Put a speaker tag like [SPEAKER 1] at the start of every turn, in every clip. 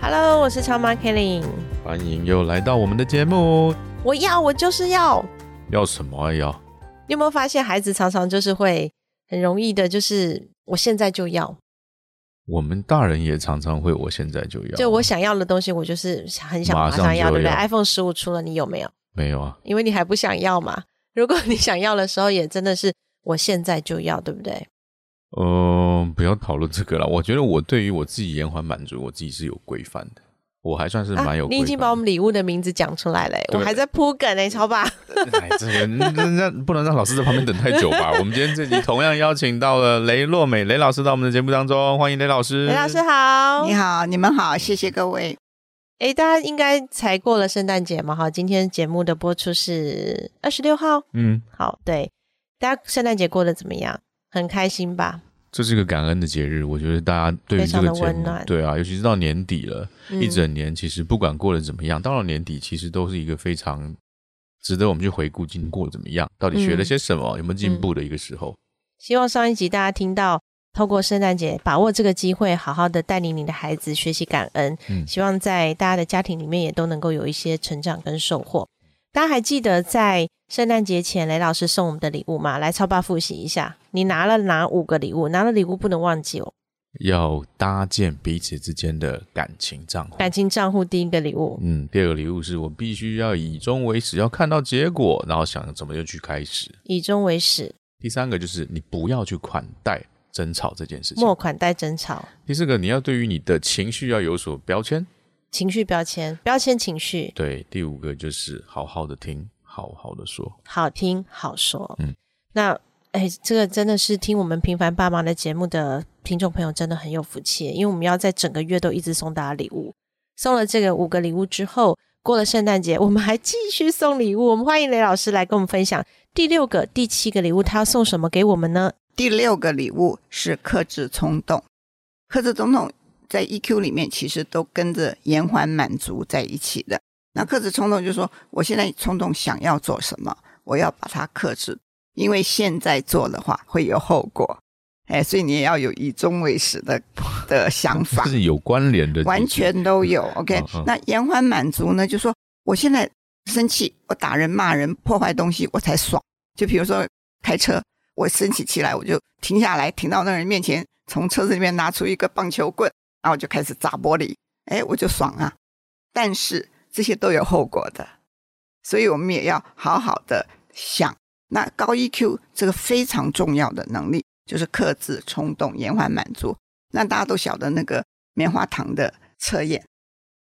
[SPEAKER 1] Hello，我是超妈 Kelly。
[SPEAKER 2] 欢迎又来到我们的节目。
[SPEAKER 1] 我要，我就是要。
[SPEAKER 2] 要什么啊？要？
[SPEAKER 1] 你有没有发现，孩子常常就是会很容易的，就是我现在就要。
[SPEAKER 2] 我们大人也常常会，我现在就要。
[SPEAKER 1] 就我想要的东西，我就是很想马
[SPEAKER 2] 马上
[SPEAKER 1] 上要，
[SPEAKER 2] 就
[SPEAKER 1] 对不对？iPhone 十五出了，你有没有？
[SPEAKER 2] 没有啊？
[SPEAKER 1] 因为你还不想要嘛。如果你想要的时候，也真的是我现在就要，对不对？
[SPEAKER 2] 嗯、不要讨论这个了。我觉得我对于我自己延缓满足，我自己是有规范的。我还算是蛮有规范的、
[SPEAKER 1] 啊你已经把我们礼物的名字讲出来了，
[SPEAKER 2] 对
[SPEAKER 1] 我还在铺梗呢，超爸。
[SPEAKER 2] 哎，这个那那不能让老师在旁边等太久吧？我们今天这集 同样邀请到了雷洛美雷老师到我们的节目当中，欢迎雷老师。
[SPEAKER 1] 雷老师好，
[SPEAKER 3] 你。好，你们好，谢谢各位。
[SPEAKER 1] 哎，大家应该才过了圣诞节嘛？哈，今天节目的播出是二十六号。
[SPEAKER 2] 嗯，
[SPEAKER 1] 好，对，大家圣诞节过得怎么样？很开心吧？
[SPEAKER 2] 这是一个感恩的节日，我觉得大家对于这个节目
[SPEAKER 1] 温暖，
[SPEAKER 2] 对啊，尤其是到年底了，
[SPEAKER 1] 嗯
[SPEAKER 2] 一整年其实不管过得怎么样，到了年底其实都是一个非常值得我们去回顾今天过得怎么样，到底学了些什么，有没有进步的一个时候。
[SPEAKER 1] 希望上一集大家听到，透过圣诞节把握这个机会，好好的带领你的孩子学习感恩。
[SPEAKER 2] 嗯
[SPEAKER 1] 希望在大家的家庭里面也都能够有一些成长跟收获。大家还记得在圣诞节前雷老师送我们的礼物吗？来超爸复习一下，你拿了哪五个礼物？拿了礼物不能忘记哦。
[SPEAKER 2] 要搭建彼此之间的感情账户。
[SPEAKER 1] 感情账户第一个礼物，
[SPEAKER 2] 嗯，第二个礼物是我必须要以终为始，要看到结果，然后想怎么就去开始。
[SPEAKER 1] 以终为始，
[SPEAKER 2] 第三个就是你不要去款待争吵这件事情。
[SPEAKER 1] 莫款待争吵，
[SPEAKER 2] 第四个，你要对于你的情绪要有所标签。
[SPEAKER 1] 情绪标签，标签情绪，
[SPEAKER 2] 对，第五个就是好好的听，好好的说。
[SPEAKER 1] 好听好说。
[SPEAKER 2] 嗯，
[SPEAKER 1] 那哎，这个真的是听我们平凡爸妈的节目的听众朋友真的很有福气，因为我们要在整个月都一直送大家礼物。送了这个五个礼物之后，过了圣诞节，我们还继续送礼物。我们欢迎雷老师来跟我们分享第六个、第七个礼物，他要送什么给我们呢？
[SPEAKER 3] 第六个礼物是克制冲动，克制冲动在 EQ 里面其实都跟着延缓满足在一起的。那克制冲动就是说，我现在冲动想要做什么，我要把它克制，因为现在做的话会有后果。哎，所以你也要有以终为始的的想法
[SPEAKER 2] 这。是有关联的，
[SPEAKER 3] 完全都有。OK，、那延缓满足呢？就说我现在生气，我打人、骂人、破坏东西，我才爽。就比如说开车，我生起气来，我就停下来，停到那人面前，从车子里面拿出一个棒球棍，然后我就开始砸玻璃，哎，我就爽啊。但是这些都有后果的，所以我们也要好好的想。那高 EQ 这个非常重要的能力，就是克制冲动、延缓满足。那大家都晓得那个棉花糖的测验，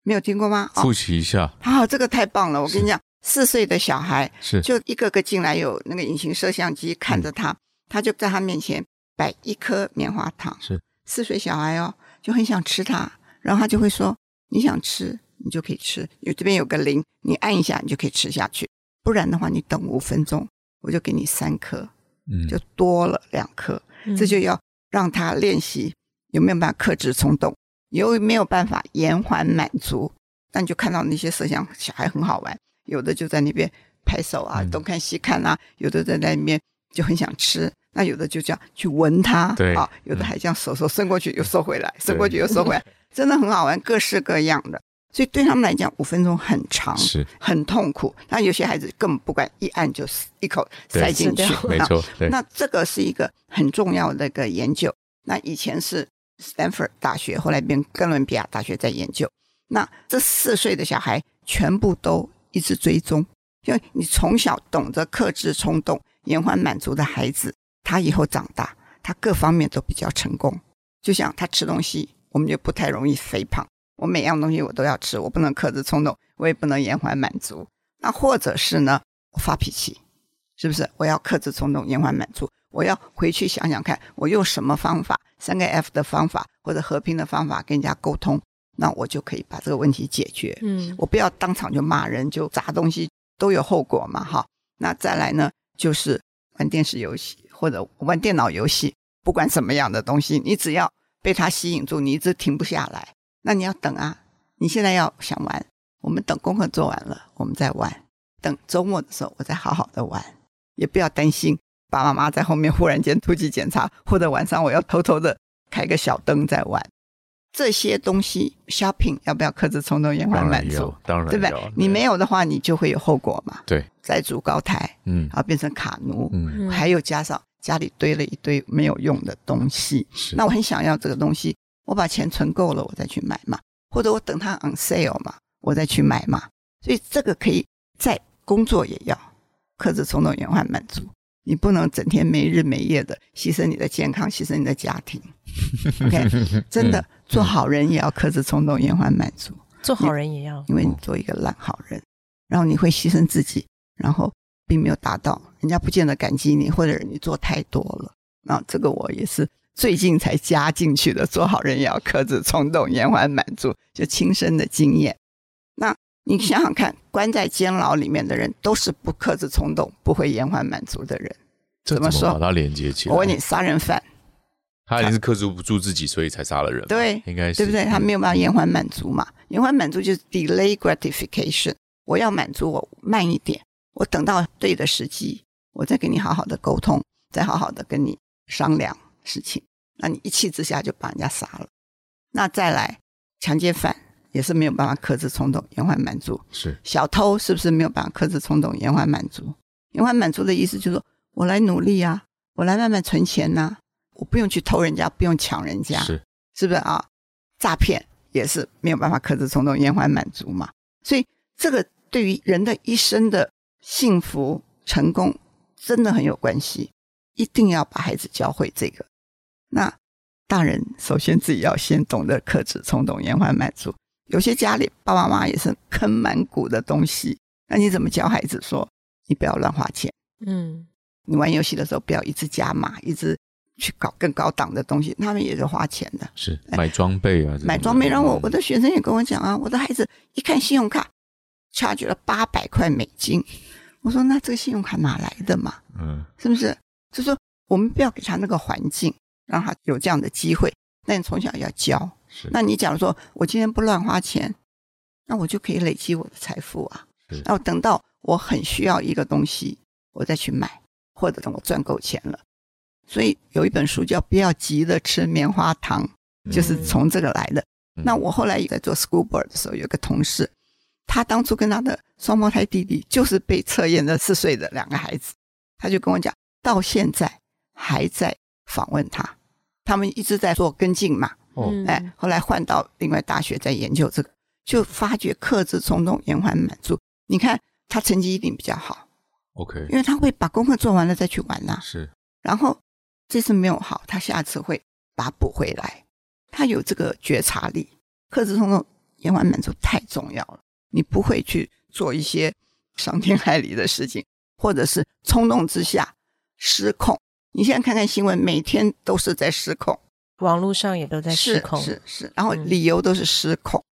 [SPEAKER 3] 没有听过吗？
[SPEAKER 2] 复
[SPEAKER 3] 哦，
[SPEAKER 2] 习一下，
[SPEAKER 3] 好、这个太棒了！我跟你讲，四岁的小孩
[SPEAKER 2] 是
[SPEAKER 3] 就一个个进来，有那个隐形摄像机看着他，他就在他面前摆一颗棉花糖。
[SPEAKER 2] 是
[SPEAKER 3] 四岁小孩哦，就很想吃它，然后他就会说：“你想吃，你就可以吃。有这边有个铃，你按一下，你就可以吃下去。不然的话，你等五分钟，我就给你三颗，
[SPEAKER 2] 嗯，
[SPEAKER 3] 就多了两颗。这就要让他练习有没有办法克制冲动，有没有办法延缓满足。那你就看到那些摄像小孩很好玩，有的就在那边拍手啊，
[SPEAKER 2] 嗯
[SPEAKER 3] 东看西看啊，有的在那边就很想吃，那有的就这样去闻它，
[SPEAKER 2] 对
[SPEAKER 3] 啊，有的
[SPEAKER 2] 嗯
[SPEAKER 3] 还这样手手伸过去又收回来，伸过去又收回来，真的很好玩，各式各样的。所以对他们来讲，五分钟很长，
[SPEAKER 2] 是
[SPEAKER 3] 很痛苦。那有些孩子根本不管，一按就一口塞进去，
[SPEAKER 2] 没错，对，
[SPEAKER 3] 那这个是一个很重要的一个研究。那以前是 Stanford 大学，后来变哥伦比亚大学在研究。那这四岁的小孩全部都一直追踪，因为你从小懂得克制冲动、延缓满足的孩子，他以后长大，他各方面都比较成功。就像他吃东西，我们就不太容易肥胖。我每样东西我都要吃，我不能克制冲动，我也不能延缓满足。那或者是呢，我发脾气，是不是？我要克制冲动，延缓满足。我要回去想想看，我用什么方法，三个 F 的方法或者和平的方法跟人家沟通，那我就可以把这个问题解决。
[SPEAKER 1] 嗯
[SPEAKER 3] 我不要当场就骂人，就砸东西，都有后果嘛，哈。那再来呢，就是玩电视游戏或者玩电脑游戏，不管什么样的东西，你只要被它吸引住，你一直停不下来，那你要等啊。你现在要想玩，我们等功课做完了，我们再玩；等周末的时候，我再好好的玩，也不要担心爸爸妈妈在后面忽然间突击检查，或者晚上我要偷偷的开个小灯在玩。这些东西 shopping 要不要克制冲动延缓满足？，
[SPEAKER 2] 当然
[SPEAKER 3] 对不对？你没有的话，你就会有后果嘛，
[SPEAKER 2] 对，
[SPEAKER 3] 债主高台，
[SPEAKER 2] 嗯
[SPEAKER 3] 然后变成卡奴，
[SPEAKER 2] 嗯，
[SPEAKER 1] 嗯
[SPEAKER 3] 还有加上家里堆了一堆没有用的东西。
[SPEAKER 2] 是
[SPEAKER 3] 那我很想要这个东西，我把钱存够了，我再去买嘛，或者我等它 on sale 嘛，我再去买嘛。所以这个可以在工作也要克制冲动延缓满足。你不能整天没日没夜的牺牲你的健康，牺牲你的家庭。OK，真的做好人也要克制冲动延缓满足。
[SPEAKER 1] 做好人也要
[SPEAKER 3] 因为你做一个烂好人，然后你会牺牲自己，然后并没有达到，人家不见得感激你，或者你做太多了。那这个我也是最近才加进去的，做好人也要克制冲动，延缓满足，就亲身的经验。那你想想看，关在监牢里面的人都是不克制冲动、不会延缓满足的人。
[SPEAKER 2] 这
[SPEAKER 3] 怎么说
[SPEAKER 2] 把它连接起来？
[SPEAKER 3] 我问你，杀人犯
[SPEAKER 2] 他一定是克制不住自己，所以才杀了人嘛。
[SPEAKER 3] 对
[SPEAKER 2] 应该是
[SPEAKER 3] 对不对？他没
[SPEAKER 2] 有
[SPEAKER 3] 有办法延缓满足嘛？延缓满足就是 delay gratification。我要满足，我慢一点，我等到对的时机，我再跟你好好的沟通，再好好的跟你商量事情。那你一气之下就把人家杀了。那再来，强奸犯也是没有办法克制冲动，延缓满足。
[SPEAKER 2] 是
[SPEAKER 3] 小偷是不是没有办法克制冲动，延缓满足？延缓满足的意思就是说我来努力啊，我来慢慢存钱呐、我不用去偷人家，不用抢人家，
[SPEAKER 2] 是
[SPEAKER 3] 是不是啊？诈骗也是没有办法克制冲动、延缓满足嘛。所以这个对于人的一生的幸福、成功真的很有关系，一定要把孩子教会这个。那大人首先自己要先懂得克制冲动、延缓满足。有些家里爸爸妈妈也是坑满谷的东西，那你怎么教孩子说你不要乱花钱？
[SPEAKER 1] 嗯
[SPEAKER 3] 你玩游戏的时候不要一直加码，一直去搞更高档的东西，他们也是花钱的。
[SPEAKER 2] 是买装备啊，
[SPEAKER 3] 买装备，让我
[SPEAKER 2] 嗯
[SPEAKER 3] 我的学生也跟我讲啊，我的孩子一看信用卡，charge 了八百块美金，我说那这个信用卡哪来的嘛？
[SPEAKER 2] 嗯
[SPEAKER 3] 是不是？就说我们不要给他那个环境，让他有这样的机会。那你从小要教。
[SPEAKER 2] 是
[SPEAKER 3] 那你假如说我今天不乱花钱，那我就可以累积我的财富啊
[SPEAKER 2] 是。
[SPEAKER 3] 然后等到我很需要一个东西，我再去买，或者等我赚够钱了。所以有一本书叫《不要急着吃棉花糖》，就是从这个来的。
[SPEAKER 2] 嗯。
[SPEAKER 3] 那我后来也在做 school board 的时候，有个同事，他当初跟他的双胞胎弟弟就是被测验的四岁的两个孩子，他就跟我讲，到现在还在访问他，他们一直在做跟进嘛。
[SPEAKER 2] 哦。
[SPEAKER 1] 嗯
[SPEAKER 3] 哎，后来换到另外大学在研究这个，就发觉克制冲动、延缓满足。你看他成绩一定比较好
[SPEAKER 2] ，OK。
[SPEAKER 3] 因为他会把功课做完了再去玩呐、
[SPEAKER 2] 是。
[SPEAKER 3] 然后这次没有好，他下次会把它补回来。他有这个觉察力，克制冲动、延缓满足太重要了。你不会去做一些伤天害理的事情，或者是冲动之下失控。你现在看看新闻，每天都是在失控。
[SPEAKER 1] 网络上也都在失控，
[SPEAKER 3] 是是是，然后
[SPEAKER 1] 嗯
[SPEAKER 3] 理由都是失控。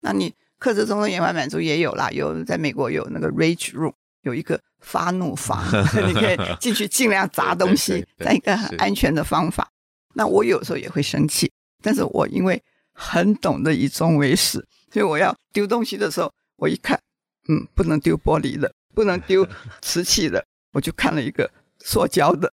[SPEAKER 3] 那你克制冲动、延缓满足也有啦，有在美国有那个 rage room，有一个发怒房，你可以进去尽量砸东西
[SPEAKER 2] 对对，对
[SPEAKER 3] 在一个很安全的方法。那我有时候也会生气，但是我因为很懂得以终为始，所以我要丢东西的时候，我一看，嗯，不能丢玻璃的，不能丢瓷器的，我就看了一个塑胶的。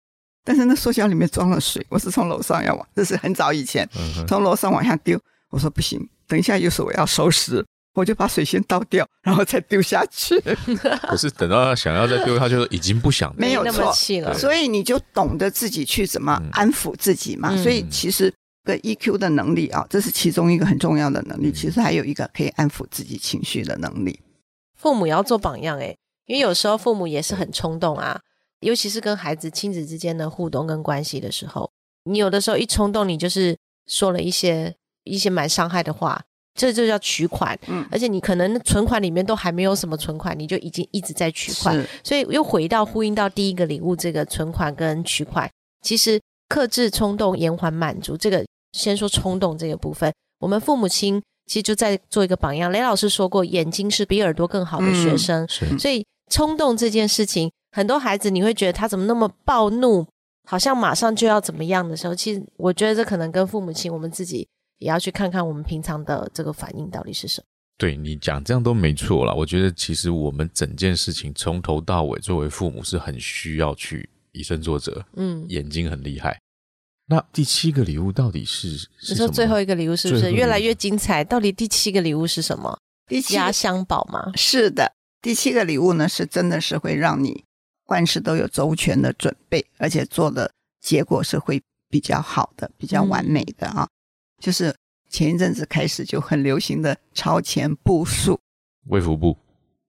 [SPEAKER 3] 但是那塑胶里面装了水，我是从楼上要往，这是很早以前，从楼上往下丢。我说不行，等一下又是我要收拾，我就把水先倒掉，然后再丢下去。
[SPEAKER 2] 可是等到他想要再丢，他就已经不想
[SPEAKER 3] 没有那么
[SPEAKER 1] 气了，
[SPEAKER 3] 所以你就懂得自己去怎么
[SPEAKER 2] 嗯
[SPEAKER 3] 安抚自己嘛。
[SPEAKER 1] 嗯
[SPEAKER 3] 所以其实个 EQ 的能力啊，这是其中一个很重要的能力。
[SPEAKER 2] 嗯
[SPEAKER 3] 其实还有一个可以安抚自己情绪的能力。
[SPEAKER 1] 父母也要做榜样诶，因为有时候父母也是很冲动啊，尤其是跟孩子亲子之间的互动跟关系的时候，你有的时候一冲动，你就是说了一些一些蛮伤害的话，这就叫取款，
[SPEAKER 3] 嗯，
[SPEAKER 1] 而且你可能存款里面都还没有什么存款，你就已经一直在取款，所以又回到呼应到第一个礼物这个存款跟取款，其实克制冲动、延缓满足这个，先说冲动这个部分，我们父母亲其实就在做一个榜样。雷老师说过，眼睛是比耳朵更好的学
[SPEAKER 3] 嗯
[SPEAKER 1] 生，
[SPEAKER 2] 是。
[SPEAKER 1] 所以冲动这件事情，很多孩子你会觉得他怎么那么暴怒，好像马上就要怎么样的时候，其实我觉得这可能跟父母亲我们自己也要去看看我们平常的这个反应到底是什么。
[SPEAKER 2] 对你讲这样都没错啦。我觉得其实我们整件事情从头到尾，作为父母是很需要去以身作则，
[SPEAKER 1] 嗯，
[SPEAKER 2] 眼睛很厉害。那第七个礼物到底是是
[SPEAKER 1] 你说？最后一个礼物是不是越来越精彩？到底第七个礼物是什么？
[SPEAKER 3] 第七
[SPEAKER 1] 压箱宝吗？
[SPEAKER 3] 是的，第七个礼物呢，是真的是会让你万事都有周全的准备，而且做的结果是会比较好的、比较完美的啊。就是前一阵子开始就很流行的超前部署，
[SPEAKER 2] 卫福部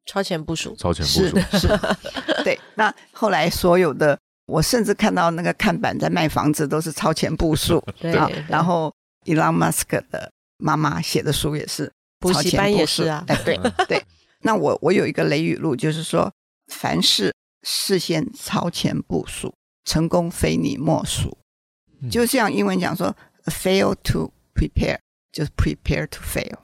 [SPEAKER 1] 超前部署，
[SPEAKER 2] 超前部
[SPEAKER 3] 是
[SPEAKER 2] 署，
[SPEAKER 3] 是，对。那后来所有的，我甚至看到那个看板在卖房子都是超前部署 啊
[SPEAKER 1] 对对。
[SPEAKER 3] 然后 Elon Musk 的妈妈写的书也是
[SPEAKER 1] 补习班
[SPEAKER 3] 超前部署
[SPEAKER 1] 也是啊
[SPEAKER 3] 哎，对 对。那我我有一个雷语录，就是说，凡事事先超前部署，成功非你莫属。
[SPEAKER 2] 嗯
[SPEAKER 3] 就像英文讲说，fail to prepare，就是 prepare to fail。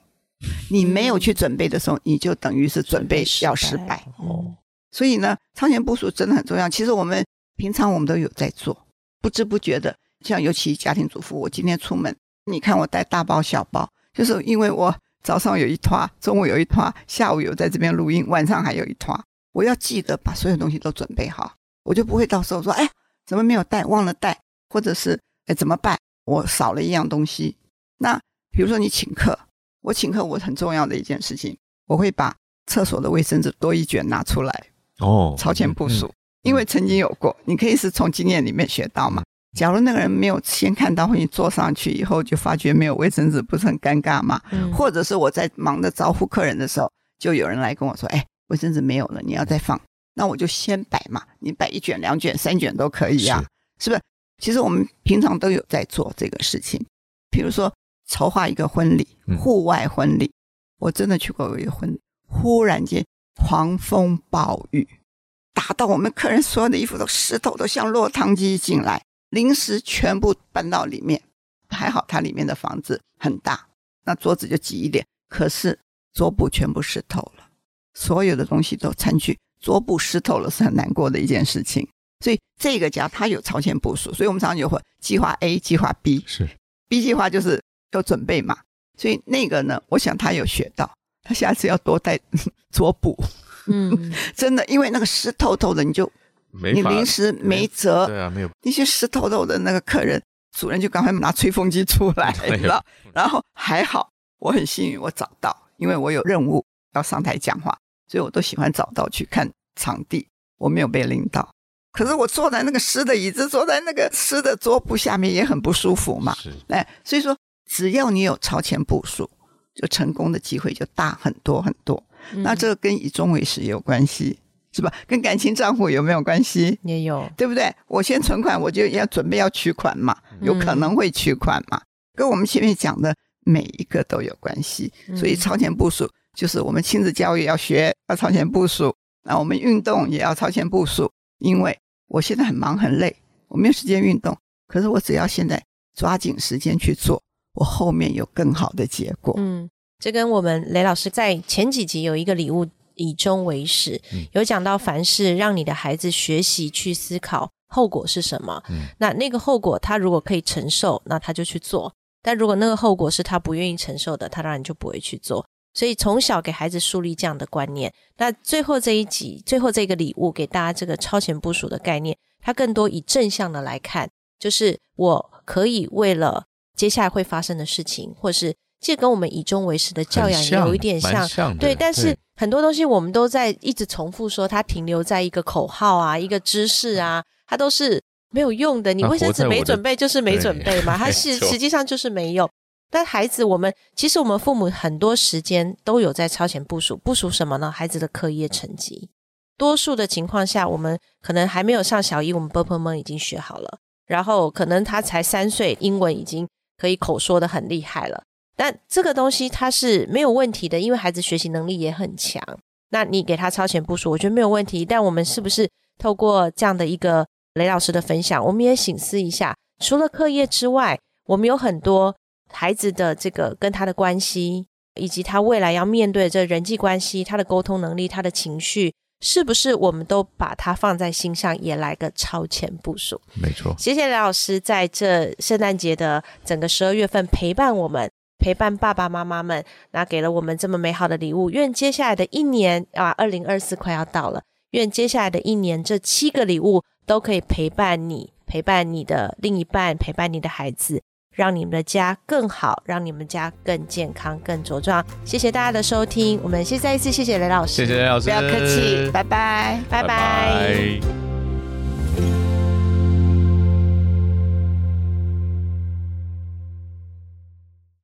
[SPEAKER 3] 你没有去准备的时候，你就等于是准备要失败。
[SPEAKER 1] 哦，
[SPEAKER 3] 所以呢，超前部署真的很重要。其实我们平常我们都有在做，不知不觉的，像尤其家庭主妇，我今天出门，你看我带大包小包，就是因为我早上有一拖，中午有一拖，下午有在这边录音，晚上还有一拖，我要记得把所有东西都准备好，我就不会到时候说，哎，怎么没有带，忘了带，或者是哎怎么办，我少了一样东西。那比如说你请客，我请客我很重要的一件事情，我会把厕所的卫生纸多一卷拿出来。
[SPEAKER 2] 哦，
[SPEAKER 3] 超前部署，
[SPEAKER 2] 嗯
[SPEAKER 3] 因为曾经有过，你可以是从经验里面学到嘛。假如那个人没有先看到，或你坐上去以后就发觉没有卫生纸，不是很尴尬吗？
[SPEAKER 1] 嗯
[SPEAKER 3] 或者是我在忙着招呼客人的时候，就有人来跟我说：“哎，卫生纸没有了，你要再放。”那我就先摆嘛，你摆一卷、两卷、三卷都可以呀、是不是？其实我们平常都有在做这个事情，比如说筹划一个婚礼
[SPEAKER 2] 嗯，
[SPEAKER 3] 户外婚礼，我真的去过一个婚礼，忽然间狂风暴雨，打到我们客人所有的衣服都湿透，都像落汤鸡进来，临时全部搬到里面。还好它里面的房子很大，那桌子就挤一点，可是桌布全部湿透了，所有的东西都餐具，桌布湿透了是很难过的一件事情。所以这个家它有超前部署，所以我们常常就会计划 A、计划 B，
[SPEAKER 2] 是
[SPEAKER 3] B 计划就是有准备嘛，所以那个呢，我想他有学到，他下次要多带桌布，
[SPEAKER 1] 嗯，
[SPEAKER 3] 真的，因为那个湿透透的，你就
[SPEAKER 2] 没法
[SPEAKER 3] 你临时没辙，
[SPEAKER 2] 对啊，没有
[SPEAKER 3] 那些湿透透的那个客人，主人就赶快拿吹风机出 来，
[SPEAKER 2] 哎呦
[SPEAKER 3] 你知道？然后还好，我很幸运，我找到，因为我有任务要上台讲话，所以我都喜欢找到去看场地，我没有被淋到。可是我坐在那个湿的椅子，坐在那个湿的桌布下面也很不舒服嘛。
[SPEAKER 2] 是
[SPEAKER 3] 哎，所以说只要你有超前部署，就成功的机会就大很多很多。
[SPEAKER 1] 嗯
[SPEAKER 3] 那这个跟以终为始有关系，是吧？跟感情账户有没有关系？
[SPEAKER 1] 也有，
[SPEAKER 3] 对不对？我先存款，我就要准备要取款嘛，有可能会取款嘛，跟我们前面讲的每一个都有关系。所以
[SPEAKER 1] 嗯
[SPEAKER 3] 超前部署就是我们亲子教育要学，要超前部署。那我们运动也要超前部署，因为我现在很忙很累，我没有时间运动，可是我只要现在抓紧时间去做，我后面有更好的结果。
[SPEAKER 1] 嗯，这跟我们雷老师在前几集有一个礼物以终为始，
[SPEAKER 2] 嗯
[SPEAKER 1] 有讲到凡事让你的孩子学习去思考后果是什么。
[SPEAKER 2] 嗯
[SPEAKER 1] 那那个后果他如果可以承受，那他就去做；但如果那个后果是他不愿意承受的，他当然就不会去做。所以从小给孩子树立这样的观念。那最后这一集，最后这个礼物给大家这个超前部署的概念，它更多以正向的来看，就是我可以为了接下来会发生的事情，或是这跟我们以终为始的教养也有一点像对，但是很多东西我们都在一直重复说，它停留在一个口号啊，一个知识啊，它都是没有用的。你
[SPEAKER 2] 那
[SPEAKER 1] 卫生纸没准备就是没准备嘛，它是实际上就是没有。但孩子，我们其实我们父母很多时间都有在超前部署，部署什么呢？孩子的课业成绩。多数的情况下，我们可能还没有上小一，我们 b u r p l e 们已经学好了，然后可能他才三岁，英文已经可以口说的很厉害了。但这个东西它是没有问题的，因为孩子学习能力也很强。那你给他超前部署，我觉得没有问题。但我们是不是透过这样的一个雷老师的分享，我们也醒思一下，除了课业之外，我们有很多孩子的这个跟他的关系，以及他未来要面对这人际关系、他的沟通能力、他的情绪，是不是我们都把它放在心上，也来个超前部署？
[SPEAKER 2] 没错。
[SPEAKER 1] 谢谢梁老师在这圣诞节的整个十二月份陪伴我们，陪伴爸爸妈妈们，那给了我们这么美好的礼物。愿接下来的一年啊，二零二四快要到了，愿接下来的一年这七个礼物都可以陪伴你，陪伴你的另一半，陪伴你的孩子。让你们的家更好，让你们家更健康、更茁壮。谢谢大家的收听，我们先再一次谢谢雷老师，
[SPEAKER 2] 谢谢雷老师，
[SPEAKER 3] 不要客气，拜拜，
[SPEAKER 1] 拜拜。